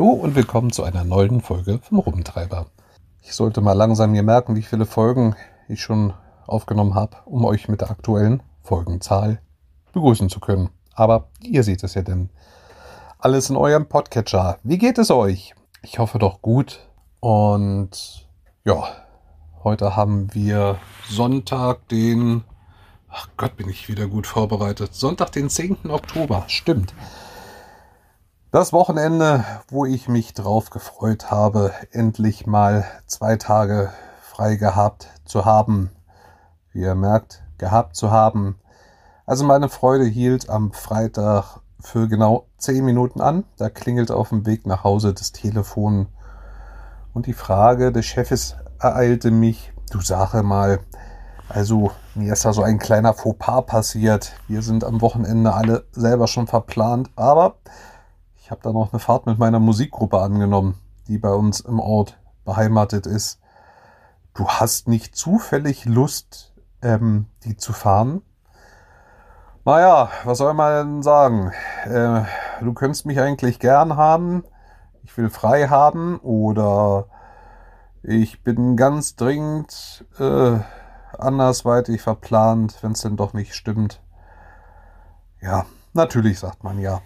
Hallo und willkommen zu einer neuen Folge vom Rumtreiber. Ich sollte mal langsam mir merken, wie viele Folgen ich schon aufgenommen habe, um euch mit der aktuellen Folgenzahl begrüßen zu können. Aber ihr seht es ja denn. Alles in eurem Podcatcher. Wie geht es euch? Ich hoffe doch gut. Und ja, heute haben wir Sonntag, den... Ach Gott, bin ich wieder gut vorbereitet. Sonntag, den 10. Oktober. Stimmt. Das Wochenende, wo ich mich drauf gefreut habe, endlich mal zwei Tage frei gehabt zu haben. Wie ihr merkt, gehabt zu haben. Also meine Freude hielt am Freitag für genau zehn Minuten an. Da klingelt auf dem Weg nach Hause das Telefon. Und die Frage des Chefes ereilte mich. Du sage mal, also mir ist da so ein kleiner Fauxpas passiert. Wir sind am Wochenende alle selber schon verplant, aber ich habe da noch eine Fahrt mit meiner Musikgruppe angenommen, die bei uns im Ort beheimatet ist. Du hast nicht zufällig Lust, ähm, die zu fahren? Naja, was soll man sagen? Äh, du könntest mich eigentlich gern haben. Ich will frei haben oder ich bin ganz dringend äh, andersweitig verplant, wenn es denn doch nicht stimmt. Ja, natürlich sagt man ja.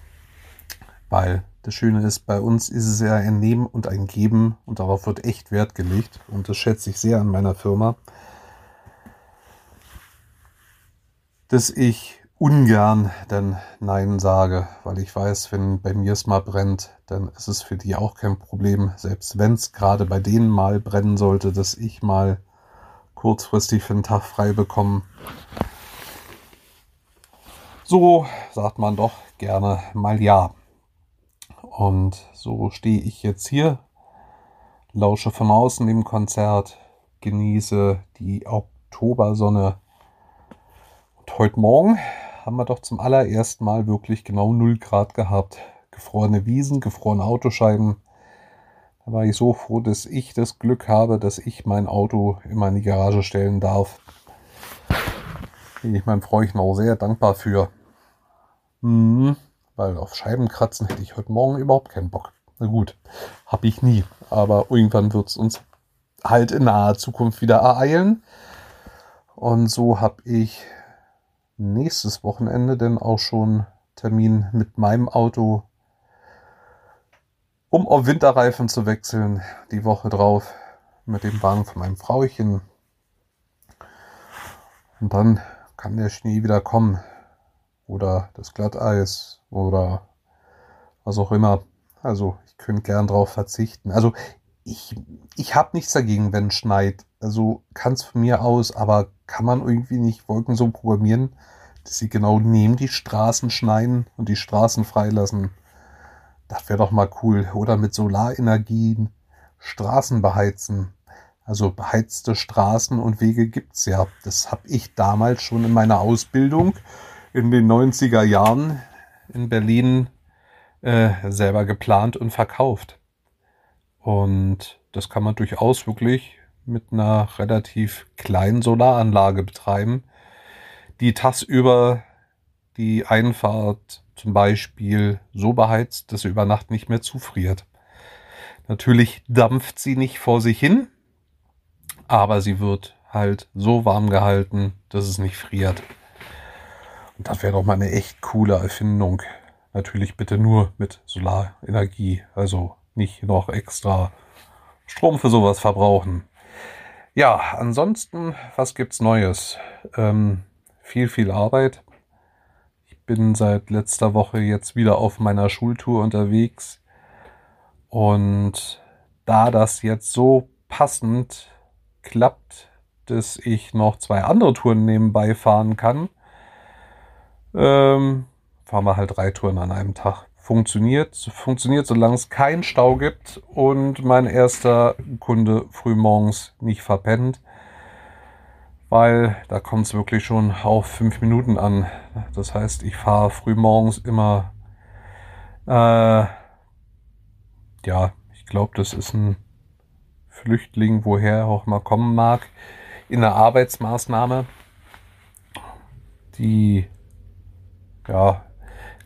Weil das Schöne ist, bei uns ist es ja ein Nehmen und ein Geben und darauf wird echt Wert gelegt und das schätze ich sehr an meiner Firma, dass ich ungern dann Nein sage, weil ich weiß, wenn bei mir es mal brennt, dann ist es für die auch kein Problem, selbst wenn es gerade bei denen mal brennen sollte, dass ich mal kurzfristig für einen Tag frei bekomme. So sagt man doch gerne mal ja. Und so stehe ich jetzt hier, lausche von außen im Konzert, genieße die Oktobersonne. Und heute Morgen haben wir doch zum allerersten Mal wirklich genau 0 Grad gehabt. Gefrorene Wiesen, gefrorene Autoscheiben. Da war ich so froh, dass ich das Glück habe, dass ich mein Auto immer in die Garage stellen darf. Bin ich meinem Freund auch sehr dankbar für. Mhm. Weil auf Scheiben kratzen hätte ich heute Morgen überhaupt keinen Bock. Na gut, habe ich nie. Aber irgendwann wird es uns halt in naher Zukunft wieder ereilen. Und so habe ich nächstes Wochenende denn auch schon Termin mit meinem Auto, um auf Winterreifen zu wechseln. Die Woche drauf mit dem Wagen von meinem Frauchen. Und dann kann der Schnee wieder kommen. Oder das Glatteis oder was auch immer. Also ich könnte gern drauf verzichten. Also ich, ich habe nichts dagegen, wenn es schneit. Also kann es von mir aus, aber kann man irgendwie nicht Wolken so programmieren, dass sie genau neben die Straßen schneien und die Straßen freilassen. Das wäre doch mal cool. Oder mit Solarenergien Straßen beheizen. Also beheizte Straßen und Wege gibt's ja. Das habe ich damals schon in meiner Ausbildung in den 90er Jahren in Berlin äh, selber geplant und verkauft. Und das kann man durchaus wirklich mit einer relativ kleinen Solaranlage betreiben, die tagsüber die Einfahrt zum Beispiel so beheizt, dass sie über Nacht nicht mehr zufriert. Natürlich dampft sie nicht vor sich hin, aber sie wird halt so warm gehalten, dass es nicht friert. Und das wäre doch mal eine echt coole Erfindung. Natürlich bitte nur mit Solarenergie, also nicht noch extra Strom für sowas verbrauchen. Ja, ansonsten, was gibt's Neues? Ähm, viel, viel Arbeit. Ich bin seit letzter Woche jetzt wieder auf meiner Schultour unterwegs. Und da das jetzt so passend klappt, dass ich noch zwei andere Touren nebenbei fahren kann, ähm, fahren wir halt drei Touren an einem Tag. Funktioniert, funktioniert, solange es keinen Stau gibt und mein erster Kunde frühmorgens nicht verpennt, weil da kommt es wirklich schon auf fünf Minuten an. Das heißt, ich fahre frühmorgens immer, äh, ja, ich glaube, das ist ein Flüchtling, woher er auch mal kommen mag, in einer Arbeitsmaßnahme, die ja,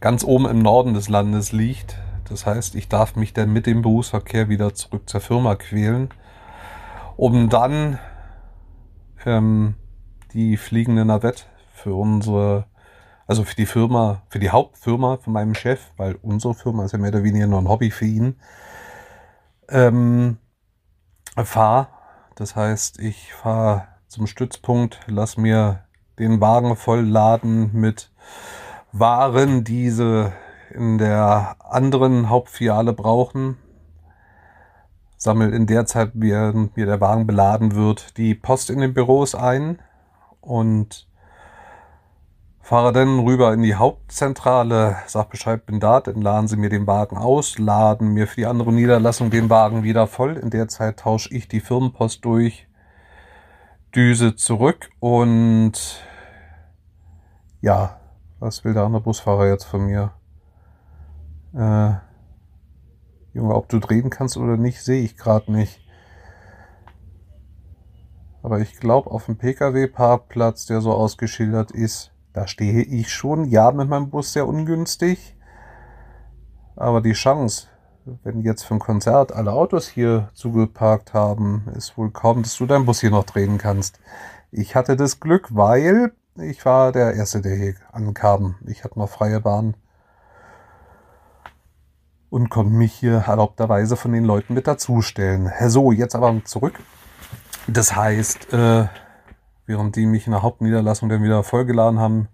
ganz oben im Norden des Landes liegt. Das heißt, ich darf mich dann mit dem Berufsverkehr wieder zurück zur Firma quälen, um dann ähm, die fliegende Navette für unsere, also für die Firma, für die Hauptfirma von meinem Chef, weil unsere Firma ist ja mehr oder weniger nur ein Hobby für ihn, ähm, fahre. Das heißt, ich fahre zum Stützpunkt, lass mir den Wagen voll laden mit Waren, die sie in der anderen Hauptfiliale brauchen. Sammelt in der Zeit, während mir der Wagen beladen wird, die Post in den Büros ein und fahre dann rüber in die Hauptzentrale, sag Bescheid, bin da, dann laden sie mir den Wagen aus, laden mir für die andere Niederlassung den Wagen wieder voll. In der Zeit tausche ich die Firmenpost durch, Düse zurück und ja, was will der andere Busfahrer jetzt von mir? Äh, Junge, ob du drehen kannst oder nicht, sehe ich gerade nicht. Aber ich glaube, auf dem Pkw-Parkplatz, der so ausgeschildert ist, da stehe ich schon. Ja, mit meinem Bus sehr ungünstig. Aber die Chance, wenn jetzt ein Konzert alle Autos hier zugeparkt haben, ist wohl kaum, dass du deinen Bus hier noch drehen kannst. Ich hatte das Glück, weil ich war der Erste, der hier ankam. Ich hatte noch freie Bahn und konnte mich hier erlaubterweise von den Leuten mit dazustellen. So, jetzt aber zurück. Das heißt, äh, während die mich in der Hauptniederlassung dann wieder vollgeladen haben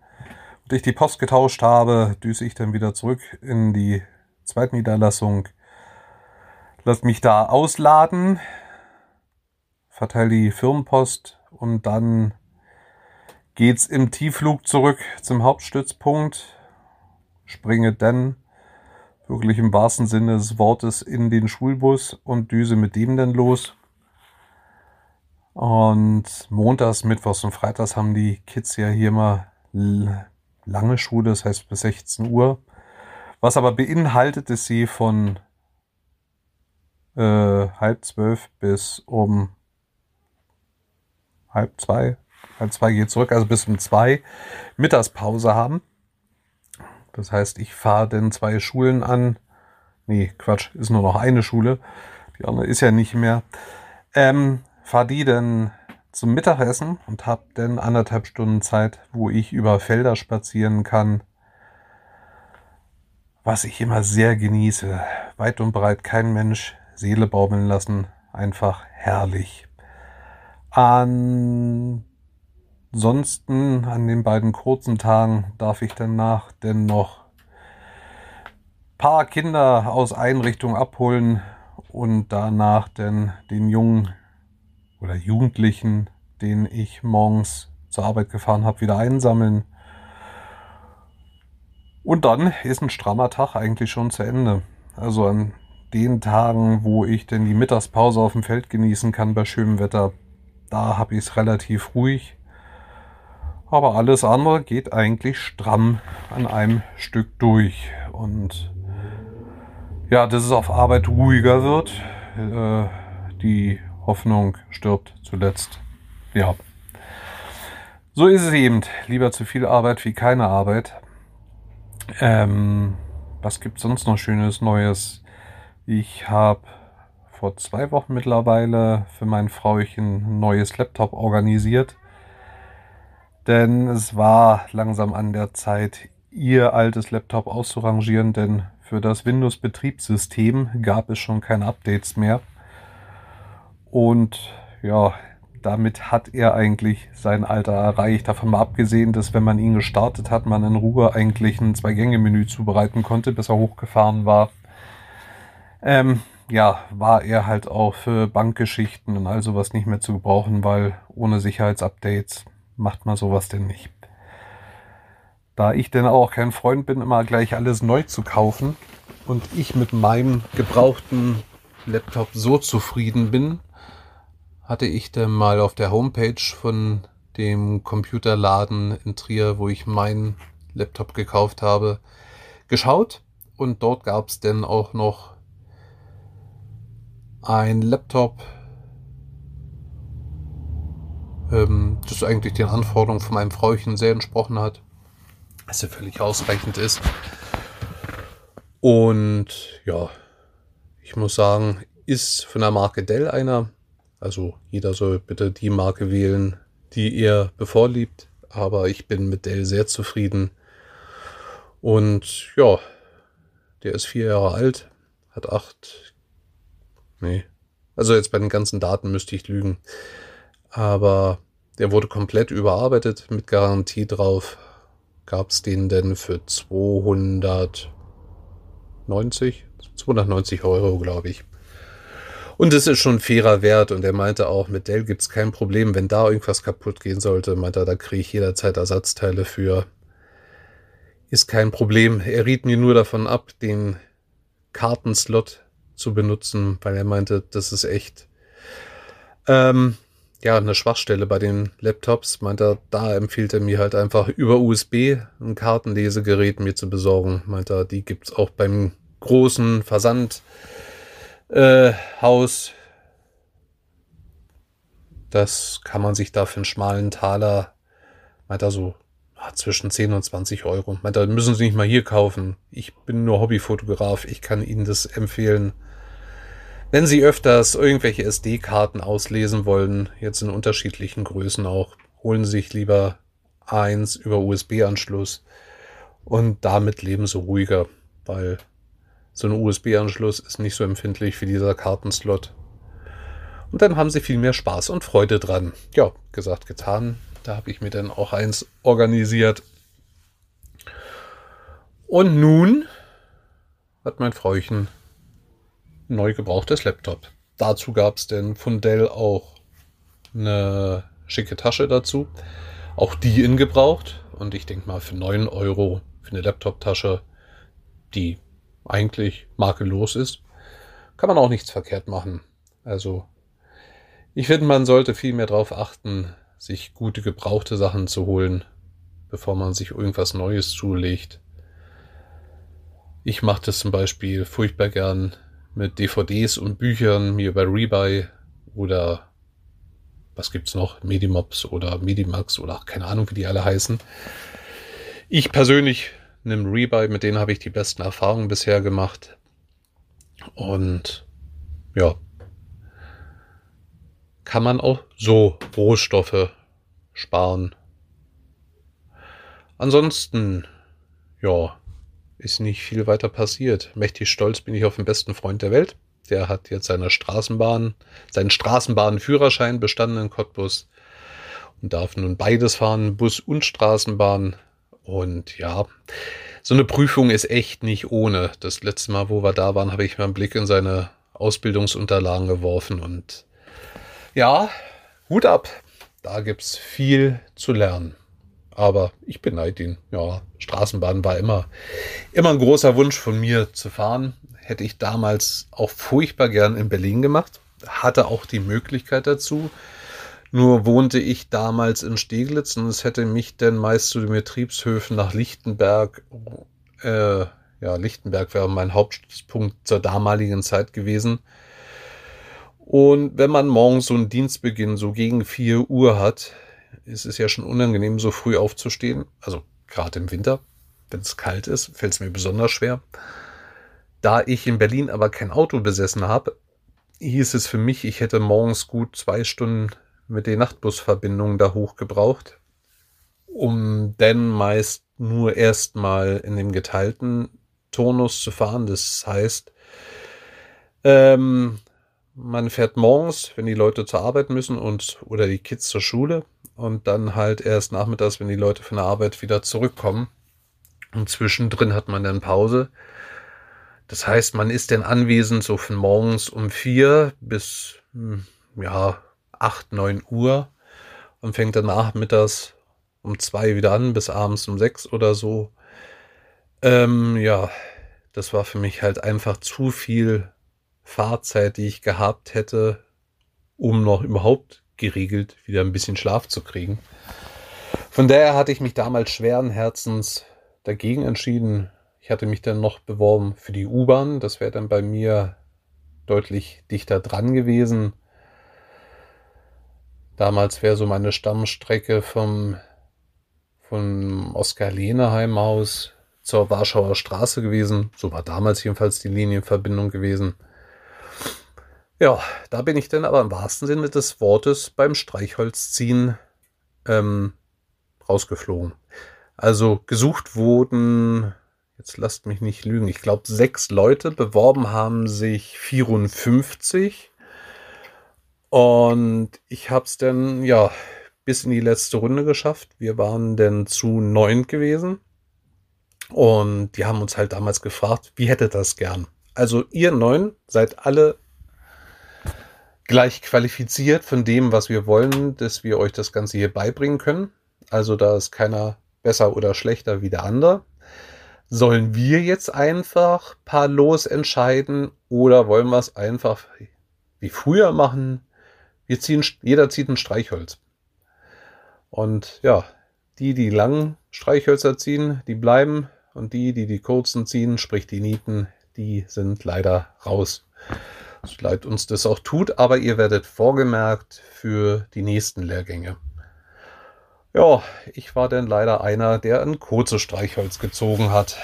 und ich die Post getauscht habe, düse ich dann wieder zurück in die Zweitniederlassung. Lass mich da ausladen, verteile die Firmenpost und dann geht's im Tiefflug zurück zum Hauptstützpunkt, springe dann wirklich im wahrsten Sinne des Wortes in den Schulbus und düse mit dem dann los. Und montags, mittwochs und freitags haben die Kids ja hier mal lange Schule, das heißt bis 16 Uhr. Was aber beinhaltet, dass sie von äh, halb zwölf bis um halb zwei, halb zwei geht zurück, also bis um zwei Mittagspause haben. Das heißt, ich fahre dann zwei Schulen an. Nee, Quatsch, ist nur noch eine Schule. Die andere ist ja nicht mehr. Ähm, fahre die dann zum Mittagessen und habe dann anderthalb Stunden Zeit, wo ich über Felder spazieren kann. Was ich immer sehr genieße. Weit und breit kein Mensch, Seele baumeln lassen. Einfach herrlich. An Ansonsten an den beiden kurzen Tagen darf ich danach denn noch paar Kinder aus Einrichtungen abholen und danach dann den Jungen oder Jugendlichen, den ich morgens zur Arbeit gefahren habe, wieder einsammeln. Und dann ist ein strammer Tag eigentlich schon zu Ende. Also an den Tagen, wo ich denn die Mittagspause auf dem Feld genießen kann bei schönem Wetter, da habe ich es relativ ruhig. Aber alles andere geht eigentlich stramm an einem Stück durch. Und ja, dass es auf Arbeit ruhiger wird, äh, die Hoffnung stirbt zuletzt. Ja. So ist es eben. Lieber zu viel Arbeit wie keine Arbeit. Ähm, was gibt sonst noch Schönes Neues? Ich habe vor zwei Wochen mittlerweile für mein Frauchen ein neues Laptop organisiert. Denn es war langsam an der Zeit, ihr altes Laptop auszurangieren, denn für das Windows-Betriebssystem gab es schon keine Updates mehr. Und ja, damit hat er eigentlich sein Alter erreicht. Davon mal abgesehen, dass wenn man ihn gestartet hat, man in Ruhe eigentlich ein Zwei-Gänge-Menü zubereiten konnte, bis er hochgefahren war. Ähm, ja, war er halt auch für Bankgeschichten und all sowas nicht mehr zu gebrauchen, weil ohne Sicherheitsupdates macht man sowas denn nicht. Da ich denn auch kein Freund bin, immer gleich alles neu zu kaufen und ich mit meinem gebrauchten Laptop so zufrieden bin, hatte ich dann mal auf der Homepage von dem Computerladen in Trier, wo ich meinen Laptop gekauft habe, geschaut und dort gab es dann auch noch ein Laptop ähm, das eigentlich den Anforderungen von meinem Frauchen sehr entsprochen hat, dass er völlig ausreichend ist. Und ja, ich muss sagen, ist von der Marke Dell einer. Also jeder soll bitte die Marke wählen, die ihr bevorliebt. Aber ich bin mit Dell sehr zufrieden. Und ja, der ist vier Jahre alt, hat acht. Nee. Also jetzt bei den ganzen Daten müsste ich lügen. Aber der wurde komplett überarbeitet mit Garantie drauf. Gab es den denn für 290, 290 Euro, glaube ich. Und es ist schon fairer Wert. Und er meinte auch, mit Dell gibt es kein Problem. Wenn da irgendwas kaputt gehen sollte, meinte er, da kriege ich jederzeit Ersatzteile für. Ist kein Problem. Er riet mir nur davon ab, den Kartenslot zu benutzen, weil er meinte, das ist echt ähm, ja eine Schwachstelle bei den Laptops. Meint er, da empfiehlt er mir halt einfach über USB ein Kartenlesegerät mir zu besorgen. Meint er, die gibt es auch beim großen Versand äh. Das kann man sich da für einen schmalen Taler, meint er so, zwischen 10 und 20 Euro. Meint er, müssen Sie nicht mal hier kaufen. Ich bin nur Hobbyfotograf, ich kann Ihnen das empfehlen. Wenn Sie öfters irgendwelche SD-Karten auslesen wollen, jetzt in unterschiedlichen Größen auch, holen Sie sich lieber eins über USB-Anschluss und damit leben Sie ruhiger, weil so ein USB-Anschluss ist nicht so empfindlich wie dieser Kartenslot. Und dann haben sie viel mehr Spaß und Freude dran. Ja, gesagt, getan. Da habe ich mir dann auch eins organisiert. Und nun hat mein Frauchen ein neu gebrauchtes Laptop. Dazu gab es denn von Dell auch eine schicke Tasche dazu. Auch die in gebraucht. Und ich denke mal, für 9 Euro für eine Laptop-Tasche, die eigentlich makellos ist, kann man auch nichts verkehrt machen. Also ich finde, man sollte viel mehr darauf achten, sich gute gebrauchte Sachen zu holen, bevor man sich irgendwas Neues zulegt. Ich mache das zum Beispiel furchtbar gern mit DVDs und Büchern mir über Rebuy oder was gibt's noch? Medimops oder Medimax oder keine Ahnung, wie die alle heißen. Ich persönlich einem Rebuy, mit denen habe ich die besten Erfahrungen bisher gemacht. Und ja, kann man auch so Rohstoffe sparen. Ansonsten, ja, ist nicht viel weiter passiert. Mächtig stolz bin ich auf den besten Freund der Welt. Der hat jetzt seine Straßenbahn, seinen Straßenbahnführerschein bestanden in Cottbus und darf nun beides fahren, Bus und Straßenbahn. Und ja, so eine Prüfung ist echt nicht ohne. Das letzte Mal, wo wir da waren, habe ich mal einen Blick in seine Ausbildungsunterlagen geworfen und ja, Hut ab. Da gibt's viel zu lernen. Aber ich beneide ihn. Ja, Straßenbahn war immer, immer ein großer Wunsch von mir zu fahren. Hätte ich damals auch furchtbar gern in Berlin gemacht. Hatte auch die Möglichkeit dazu. Nur wohnte ich damals in Steglitz und es hätte mich denn meist zu den Betriebshöfen nach Lichtenberg, äh, ja, Lichtenberg wäre mein Hauptpunkt zur damaligen Zeit gewesen. Und wenn man morgens so einen Dienstbeginn so gegen 4 Uhr hat, ist es ja schon unangenehm, so früh aufzustehen. Also gerade im Winter, wenn es kalt ist, fällt es mir besonders schwer. Da ich in Berlin aber kein Auto besessen habe, hieß es für mich, ich hätte morgens gut zwei Stunden mit den Nachtbusverbindungen da hoch gebraucht, um dann meist nur erstmal in dem geteilten Turnus zu fahren. Das heißt, ähm, man fährt morgens, wenn die Leute zur Arbeit müssen und oder die Kids zur Schule und dann halt erst nachmittags, wenn die Leute von der Arbeit wieder zurückkommen. Und zwischendrin hat man dann Pause. Das heißt, man ist dann anwesend so von morgens um vier bis hm, ja 8, 9 Uhr und fängt dann nachmittags um zwei wieder an bis abends um sechs oder so. Ähm, ja, das war für mich halt einfach zu viel Fahrzeit, die ich gehabt hätte, um noch überhaupt geregelt wieder ein bisschen Schlaf zu kriegen. Von daher hatte ich mich damals schweren Herzens dagegen entschieden. Ich hatte mich dann noch beworben für die U-Bahn. Das wäre dann bei mir deutlich dichter dran gewesen. Damals wäre so meine Stammstrecke vom, vom Oskar Lehneheim aus zur Warschauer Straße gewesen. So war damals jedenfalls die Linienverbindung gewesen. Ja, da bin ich dann aber im wahrsten Sinne des Wortes beim Streichholzziehen ähm, rausgeflogen. Also gesucht wurden, jetzt lasst mich nicht lügen, ich glaube sechs Leute, beworben haben sich 54. Und ich habe es dann, ja, bis in die letzte Runde geschafft. Wir waren dann zu neun gewesen. Und die haben uns halt damals gefragt, wie hättet das gern? Also ihr neun seid alle gleich qualifiziert von dem, was wir wollen, dass wir euch das Ganze hier beibringen können. Also da ist keiner besser oder schlechter wie der andere. Sollen wir jetzt einfach paar los entscheiden oder wollen wir es einfach wie früher machen? Wir ziehen, jeder zieht ein Streichholz. Und ja, die, die langen Streichhölzer ziehen, die bleiben. Und die, die die kurzen ziehen, sprich die Nieten, die sind leider raus. Leid uns das auch tut, aber ihr werdet vorgemerkt für die nächsten Lehrgänge. Ja, ich war dann leider einer, der ein kurzes Streichholz gezogen hat.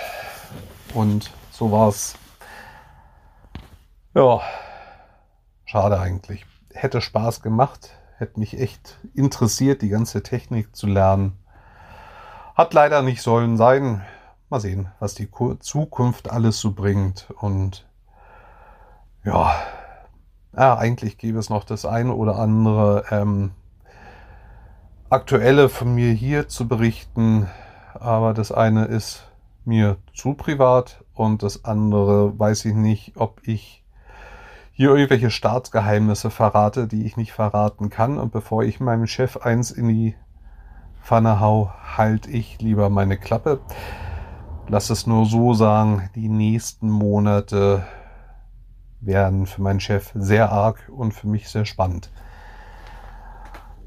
Und so war's. Ja, schade eigentlich. Hätte Spaß gemacht, hätte mich echt interessiert, die ganze Technik zu lernen. Hat leider nicht sollen sein. Mal sehen, was die Zukunft alles so bringt. Und ja, ja eigentlich gäbe es noch das eine oder andere ähm, aktuelle von mir hier zu berichten, aber das eine ist mir zu privat und das andere weiß ich nicht, ob ich hier irgendwelche Staatsgeheimnisse verrate, die ich nicht verraten kann. Und bevor ich meinem Chef eins in die Pfanne hau, halte ich lieber meine Klappe. Lass es nur so sagen, die nächsten Monate werden für meinen Chef sehr arg und für mich sehr spannend.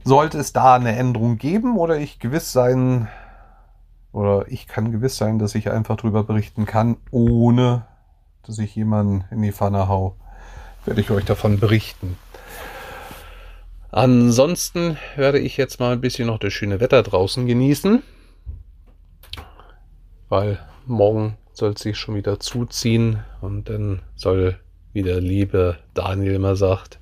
Sollte es da eine Änderung geben oder ich gewiss sein, oder ich kann gewiss sein, dass ich einfach darüber berichten kann, ohne dass ich jemanden in die Pfanne hau, werde ich euch davon berichten. Ansonsten werde ich jetzt mal ein bisschen noch das schöne Wetter draußen genießen, weil morgen soll es sich schon wieder zuziehen und dann soll, wie der liebe Daniel immer sagt,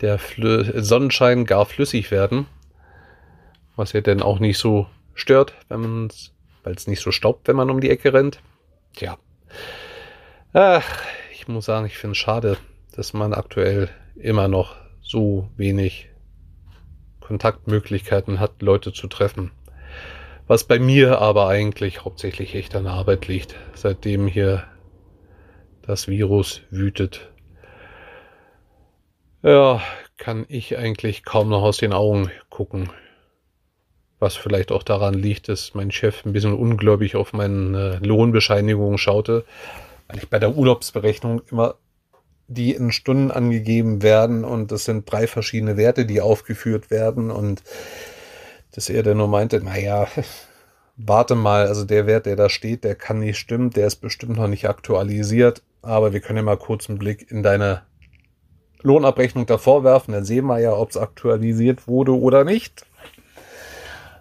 der Flü Sonnenschein gar flüssig werden, was ja dann auch nicht so stört, wenn man weil es nicht so staubt, wenn man um die Ecke rennt. Tja. Ach, ich muss sagen, ich finde es schade, dass man aktuell immer noch so wenig Kontaktmöglichkeiten hat, Leute zu treffen. Was bei mir aber eigentlich hauptsächlich echt an der Arbeit liegt, seitdem hier das Virus wütet ja, kann ich eigentlich kaum noch aus den Augen gucken. Was vielleicht auch daran liegt, dass mein Chef ein bisschen ungläubig auf meine Lohnbescheinigung schaute, weil ich bei der Urlaubsberechnung immer die in Stunden angegeben werden und das sind drei verschiedene Werte, die aufgeführt werden und dass er dann nur meinte, naja, warte mal, also der Wert, der da steht, der kann nicht stimmen, der ist bestimmt noch nicht aktualisiert, aber wir können ja mal kurz einen Blick in deine Lohnabrechnung davor werfen, dann sehen wir ja, ob es aktualisiert wurde oder nicht.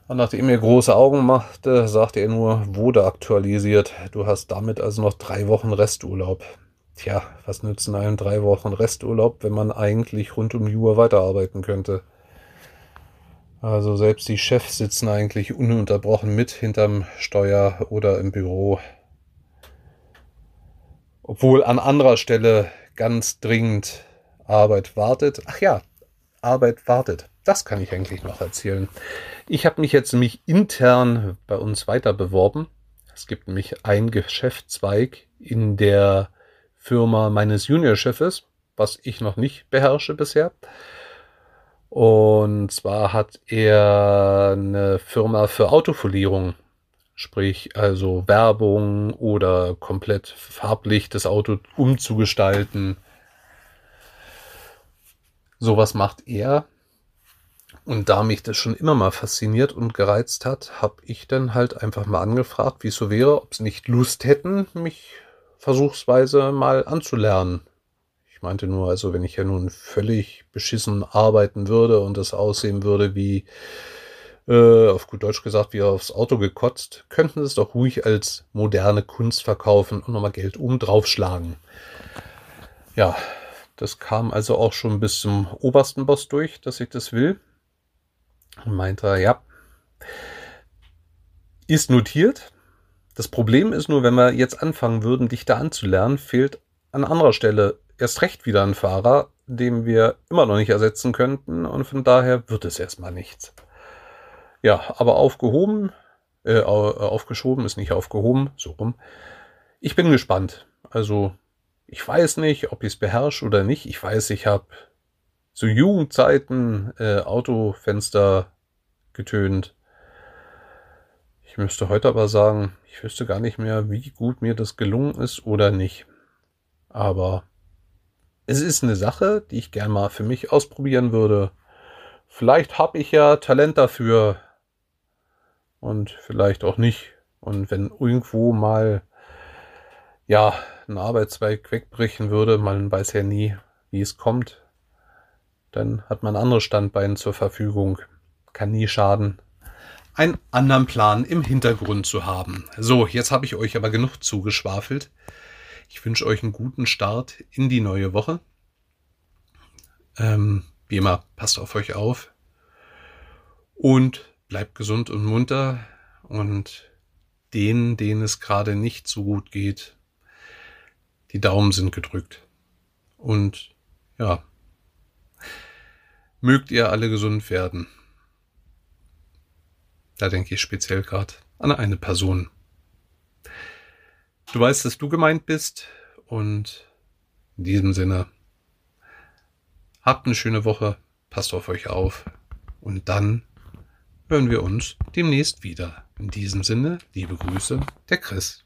Und nachdem er große Augen machte, sagte er nur, wurde aktualisiert. Du hast damit also noch drei Wochen Resturlaub. Tja, was nützen einem drei Wochen Resturlaub, wenn man eigentlich rund um die Uhr weiterarbeiten könnte? Also selbst die Chefs sitzen eigentlich ununterbrochen mit hinterm Steuer oder im Büro. Obwohl an anderer Stelle ganz dringend Arbeit wartet. Ach ja, Arbeit wartet. Das kann ich eigentlich noch erzählen. Ich habe mich jetzt nämlich intern bei uns weiter beworben. Es gibt nämlich einen Geschäftszweig in der Firma meines Juniorchefes, was ich noch nicht beherrsche bisher. Und zwar hat er eine Firma für Autofolierung. Sprich, also Werbung oder komplett farblich das Auto umzugestalten Sowas macht er. Und da mich das schon immer mal fasziniert und gereizt hat, habe ich dann halt einfach mal angefragt, wie es so wäre, ob sie nicht Lust hätten, mich versuchsweise mal anzulernen. Ich meinte nur, also wenn ich ja nun völlig beschissen arbeiten würde und das aussehen würde wie äh, auf gut Deutsch gesagt, wie aufs Auto gekotzt, könnten es doch ruhig als moderne Kunst verkaufen und nochmal Geld oben draufschlagen. Ja, das kam also auch schon bis zum obersten Boss durch, dass ich das will. Und meinte, ja, ist notiert. Das Problem ist nur, wenn wir jetzt anfangen würden, dich da anzulernen, fehlt an anderer Stelle erst recht wieder ein Fahrer, den wir immer noch nicht ersetzen könnten und von daher wird es erstmal nichts. Ja, aber aufgehoben, äh, aufgeschoben ist nicht aufgehoben, so rum. Ich bin gespannt. Also, ich weiß nicht, ob ich es beherrsche oder nicht. Ich weiß, ich habe zu Jugendzeiten äh, Autofenster getönt. Ich müsste heute aber sagen, ich wüsste gar nicht mehr, wie gut mir das gelungen ist oder nicht. Aber es ist eine Sache, die ich gern mal für mich ausprobieren würde. Vielleicht habe ich ja Talent dafür und vielleicht auch nicht. Und wenn irgendwo mal ja ein Arbeitszweig wegbrechen würde, man weiß ja nie, wie es kommt, dann hat man andere Standbeine zur Verfügung. Kann nie schaden, einen anderen Plan im Hintergrund zu haben. So, jetzt habe ich euch aber genug zugeschwafelt. Ich wünsche euch einen guten Start in die neue Woche. Ähm, wie immer, passt auf euch auf und bleibt gesund und munter. Und denen, denen es gerade nicht so gut geht, die Daumen sind gedrückt. Und ja, mögt ihr alle gesund werden. Da denke ich speziell gerade an eine Person. Du weißt, dass du gemeint bist und in diesem Sinne habt eine schöne Woche, passt auf euch auf und dann hören wir uns demnächst wieder. In diesem Sinne, liebe Grüße, der Chris.